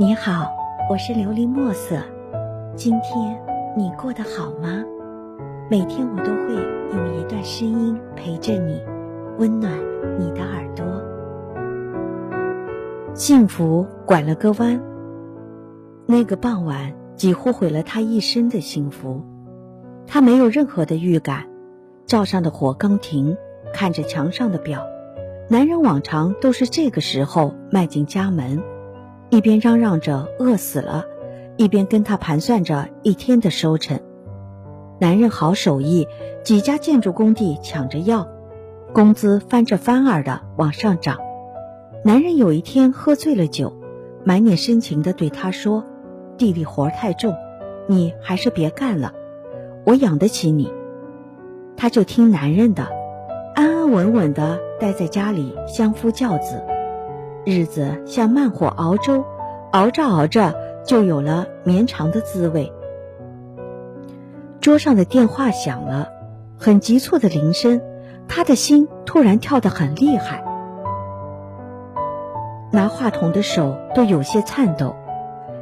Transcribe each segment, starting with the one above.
你好，我是琉璃墨色。今天你过得好吗？每天我都会用一段声音陪着你，温暖你的耳朵。幸福拐了个弯，那个傍晚几乎毁了他一生的幸福。他没有任何的预感，灶上的火刚停，看着墙上的表，男人往常都是这个时候迈进家门。一边嚷嚷着饿死了，一边跟他盘算着一天的收成。男人好手艺，几家建筑工地抢着要，工资翻着番儿的往上涨。男人有一天喝醉了酒，满脸深情的对他说：“地里活太重，你还是别干了，我养得起你。”他就听男人的，安安稳稳的待在家里相夫教子。日子像慢火熬粥，熬着熬着就有了绵长的滋味。桌上的电话响了，很急促的铃声，他的心突然跳得很厉害，拿话筒的手都有些颤抖。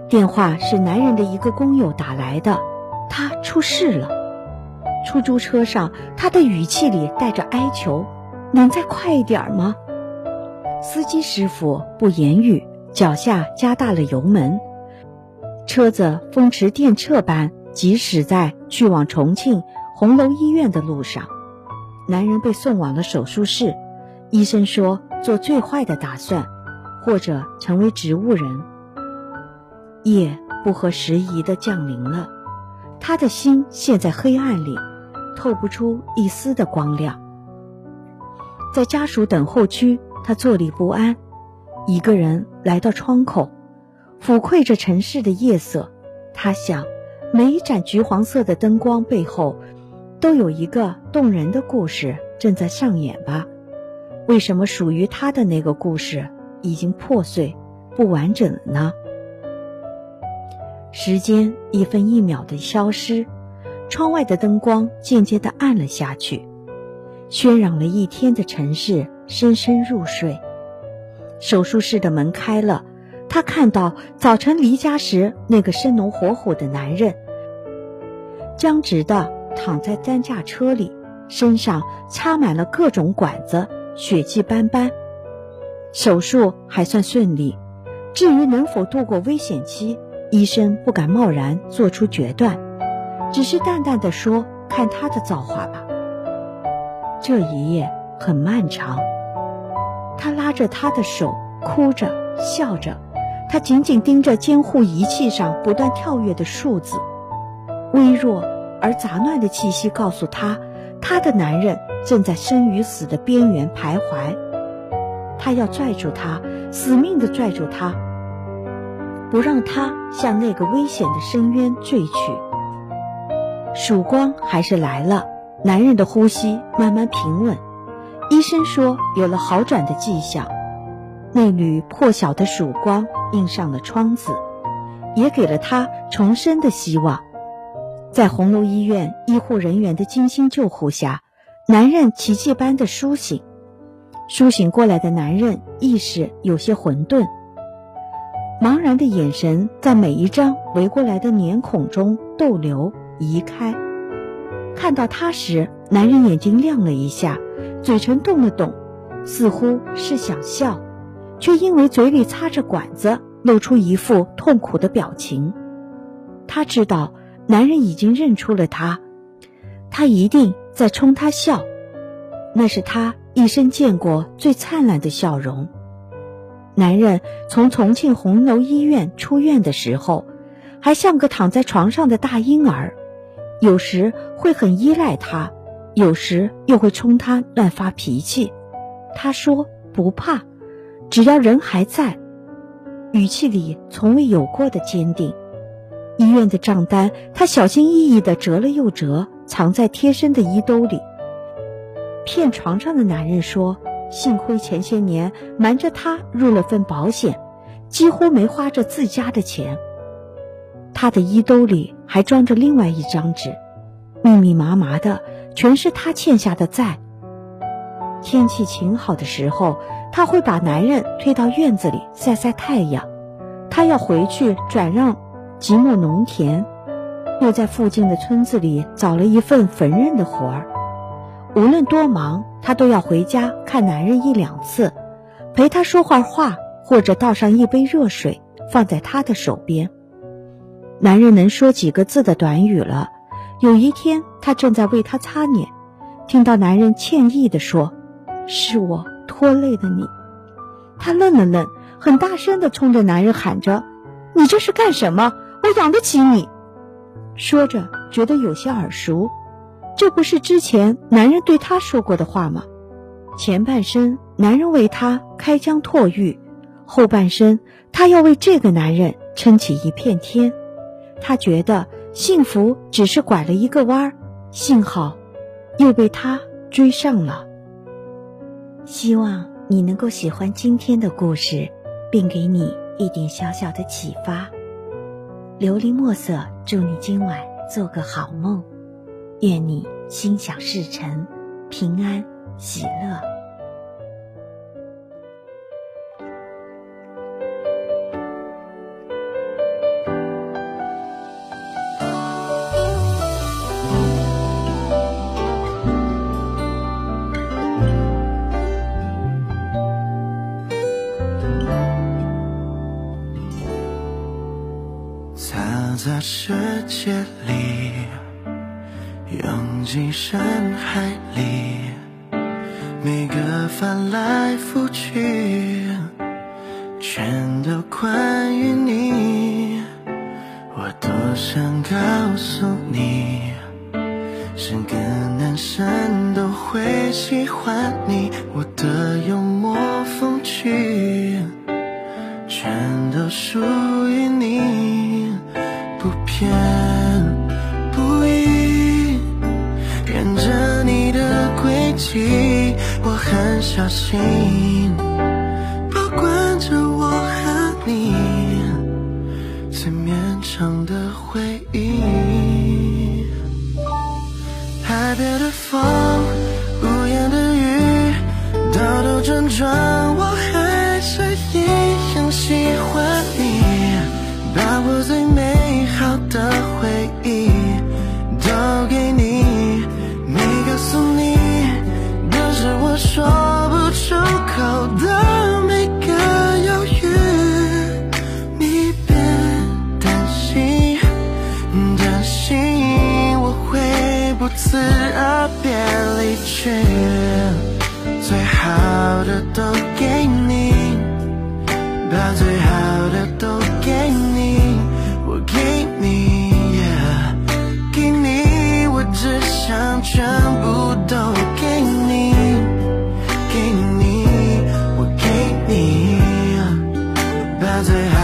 电话是男人的一个工友打来的，他出事了。出租车上，他的语气里带着哀求：“能再快一点吗？”司机师傅不言语，脚下加大了油门，车子风驰电掣般疾驶在去往重庆红楼医院的路上。男人被送往了手术室，医生说做最坏的打算，或者成为植物人。夜不合时宜的降临了，他的心陷在黑暗里，透不出一丝的光亮。在家属等候区。他坐立不安，一个人来到窗口，俯瞰着城市的夜色。他想，每一盏橘黄色的灯光背后，都有一个动人的故事正在上演吧？为什么属于他的那个故事已经破碎、不完整了呢？时间一分一秒的消失，窗外的灯光渐渐的暗了下去，喧嚷了一天的城市。深深入睡，手术室的门开了，他看到早晨离家时那个生龙活虎的男人，僵直的躺在担架车里，身上插满了各种管子，血迹斑斑。手术还算顺利，至于能否度过危险期，医生不敢贸然做出决断，只是淡淡的说：“看他的造化吧。”这一夜很漫长。他拉着她的手，哭着笑着，他紧紧盯着监护仪器上不断跳跃的数字，微弱而杂乱的气息告诉他，他的男人正在生与死的边缘徘徊。他要拽住他，死命的拽住他，不让他向那个危险的深渊坠去。曙光还是来了，男人的呼吸慢慢平稳。医生说有了好转的迹象，那缕破晓的曙光映上了窗子，也给了他重生的希望。在红楼医院医护人员的精心救护下，男人奇迹般的苏醒。苏醒过来的男人意识有些混沌，茫然的眼神在每一张围过来的脸孔中逗留移开。看到他时，男人眼睛亮了一下。嘴唇动了动，似乎是想笑，却因为嘴里插着管子，露出一副痛苦的表情。他知道男人已经认出了他，他一定在冲他笑，那是他一生见过最灿烂的笑容。男人从重庆红楼医院出院的时候，还像个躺在床上的大婴儿，有时会很依赖他。有时又会冲他乱发脾气，他说不怕，只要人还在，语气里从未有过的坚定。医院的账单，他小心翼翼地折了又折，藏在贴身的衣兜里。骗床上的男人说：“幸亏前些年瞒着他入了份保险，几乎没花着自家的钱。”他的衣兜里还装着另外一张纸，密密麻麻的。全是他欠下的债。天气晴好的时候，他会把男人推到院子里晒晒太阳，他要回去转让几亩农田，又在附近的村子里找了一份缝纫的活儿。无论多忙，他都要回家看男人一两次，陪他说会话，或者倒上一杯热水放在他的手边。男人能说几个字的短语了。有一天，她正在为他擦脸，听到男人歉意地说：“是我拖累了你。”她愣了愣，很大声地冲着男人喊着：“你这是干什么？我养得起你！”说着，觉得有些耳熟，这不是之前男人对她说过的话吗？前半生，男人为她开疆拓域；后半生，她要为这个男人撑起一片天。她觉得。幸福只是拐了一个弯儿，幸好又被他追上了。希望你能够喜欢今天的故事，并给你一点小小的启发。琉璃墨色，祝你今晚做个好梦，愿你心想事成，平安喜乐。在世界里，拥挤深海里，每个翻来覆去，全都关于你。我多想告诉你，是个男生都会喜欢你。我的幽默风趣，全都属于你。天不倚，沿着你的轨迹，我很小心，保最好的都给你，把最好的都给你。我给你，给你，我只想全部都给你，给你，我给你，把最好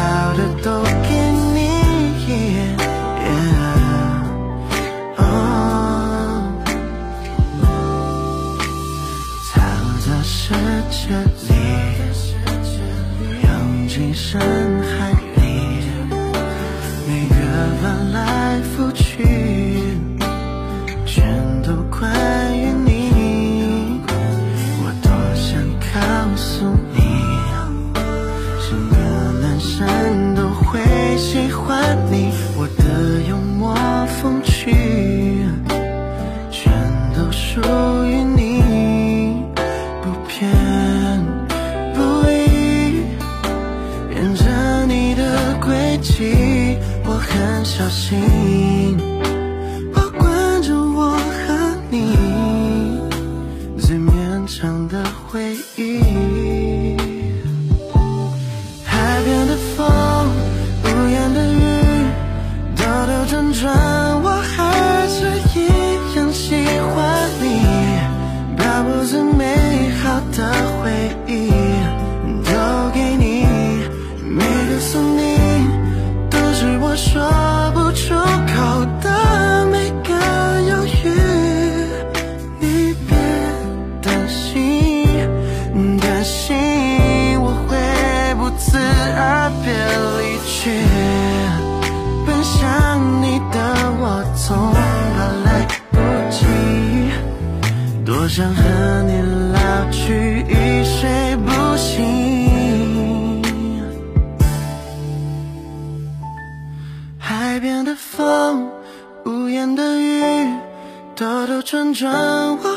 小心，却奔向你的我总怕来不及多想和你老去一睡不醒。海边的风屋檐的雨兜兜转转我